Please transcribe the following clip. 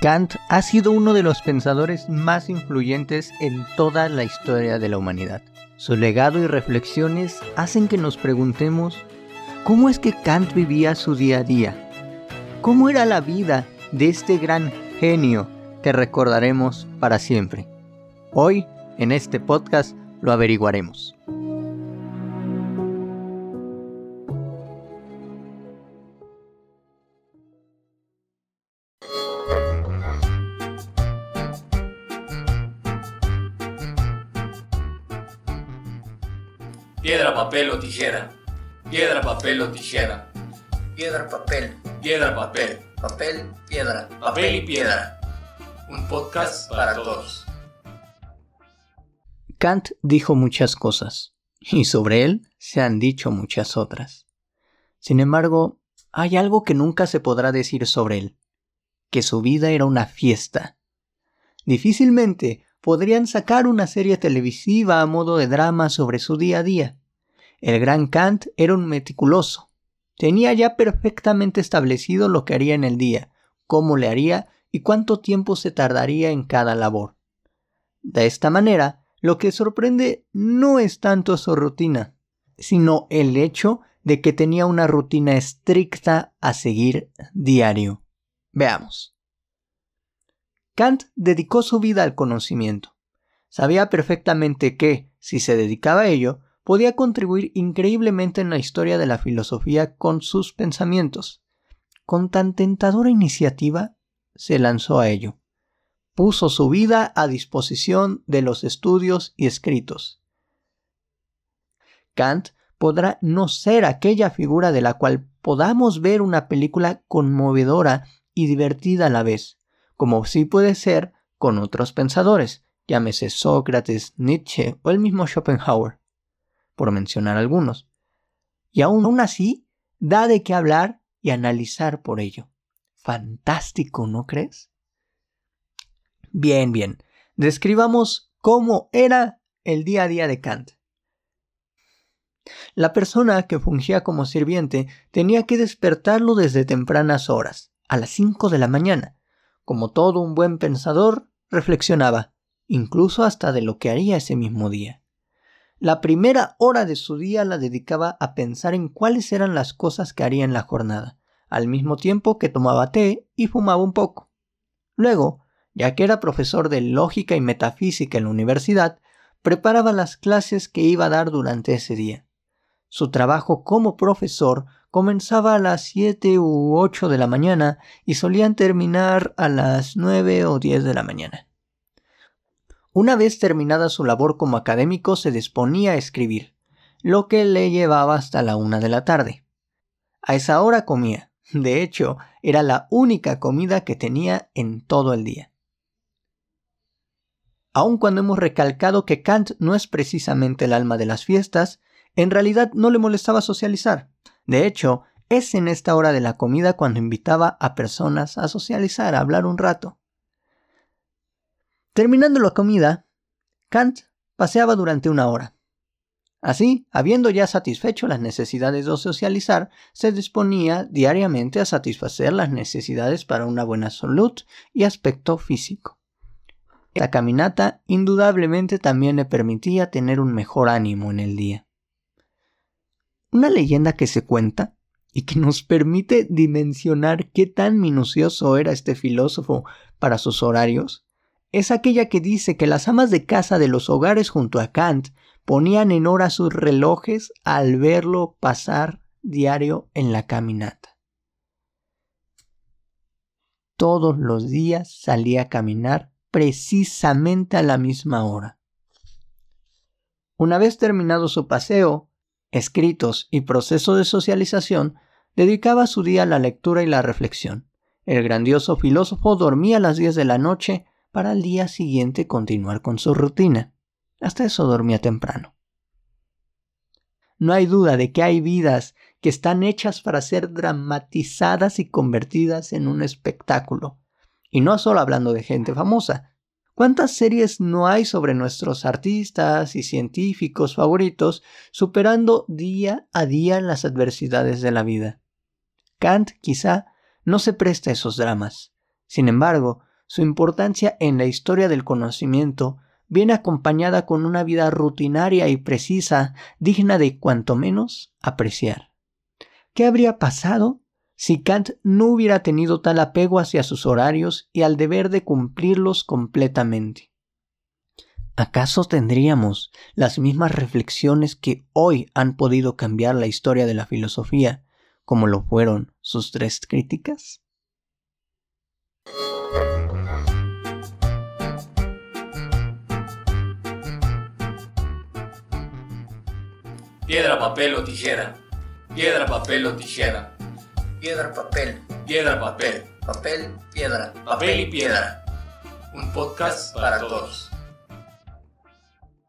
Kant ha sido uno de los pensadores más influyentes en toda la historia de la humanidad. Su legado y reflexiones hacen que nos preguntemos cómo es que Kant vivía su día a día. ¿Cómo era la vida de este gran genio que recordaremos para siempre? Hoy, en este podcast, lo averiguaremos. Piedra, papel o tijera. Piedra, papel o tijera. Piedra, papel. Piedra, papel. Papel, piedra. Papel y piedra. Un podcast para todos. Kant dijo muchas cosas, y sobre él se han dicho muchas otras. Sin embargo, hay algo que nunca se podrá decir sobre él, que su vida era una fiesta. Difícilmente podrían sacar una serie televisiva a modo de drama sobre su día a día. El gran Kant era un meticuloso. Tenía ya perfectamente establecido lo que haría en el día, cómo le haría y cuánto tiempo se tardaría en cada labor. De esta manera, lo que sorprende no es tanto su rutina, sino el hecho de que tenía una rutina estricta a seguir diario. Veamos. Kant dedicó su vida al conocimiento. Sabía perfectamente que, si se dedicaba a ello, podía contribuir increíblemente en la historia de la filosofía con sus pensamientos. Con tan tentadora iniciativa, se lanzó a ello. Puso su vida a disposición de los estudios y escritos. Kant podrá no ser aquella figura de la cual podamos ver una película conmovedora y divertida a la vez, como sí puede ser con otros pensadores, llámese Sócrates, Nietzsche o el mismo Schopenhauer, por mencionar algunos. Y aún, aún así, da de qué hablar y analizar por ello. Fantástico, ¿no crees? Bien, bien. Describamos cómo era el día a día de Kant. La persona que fungía como sirviente tenía que despertarlo desde tempranas horas, a las 5 de la mañana, como todo un buen pensador, reflexionaba, incluso hasta de lo que haría ese mismo día. La primera hora de su día la dedicaba a pensar en cuáles eran las cosas que haría en la jornada, al mismo tiempo que tomaba té y fumaba un poco. Luego, ya que era profesor de lógica y metafísica en la universidad, preparaba las clases que iba a dar durante ese día. Su trabajo como profesor comenzaba a las 7 u 8 de la mañana y solían terminar a las 9 o 10 de la mañana. Una vez terminada su labor como académico se disponía a escribir, lo que le llevaba hasta la una de la tarde. A esa hora comía, de hecho, era la única comida que tenía en todo el día. Aun cuando hemos recalcado que Kant no es precisamente el alma de las fiestas, en realidad no le molestaba socializar. De hecho, es en esta hora de la comida cuando invitaba a personas a socializar, a hablar un rato. Terminando la comida, Kant paseaba durante una hora. Así, habiendo ya satisfecho las necesidades de socializar, se disponía diariamente a satisfacer las necesidades para una buena salud y aspecto físico. La caminata indudablemente también le permitía tener un mejor ánimo en el día. Una leyenda que se cuenta y que nos permite dimensionar qué tan minucioso era este filósofo para sus horarios, es aquella que dice que las amas de casa de los hogares junto a Kant ponían en hora sus relojes al verlo pasar diario en la caminata. Todos los días salía a caminar precisamente a la misma hora. Una vez terminado su paseo, escritos y proceso de socialización, dedicaba su día a la lectura y la reflexión. El grandioso filósofo dormía a las 10 de la noche para al día siguiente continuar con su rutina. Hasta eso dormía temprano. No hay duda de que hay vidas que están hechas para ser dramatizadas y convertidas en un espectáculo. Y no solo hablando de gente famosa, ¿Cuántas series no hay sobre nuestros artistas y científicos favoritos superando día a día las adversidades de la vida? Kant quizá no se presta a esos dramas. Sin embargo, su importancia en la historia del conocimiento viene acompañada con una vida rutinaria y precisa, digna de cuanto menos apreciar. ¿Qué habría pasado si Kant no hubiera tenido tal apego hacia sus horarios y al deber de cumplirlos completamente? ¿Acaso tendríamos las mismas reflexiones que hoy han podido cambiar la historia de la filosofía, como lo fueron sus tres críticas? Piedra, papel o tijera. Piedra, papel o tijera. Piedra, papel. Piedra, papel. Papel, piedra. Papel y piedra. Un podcast para todos.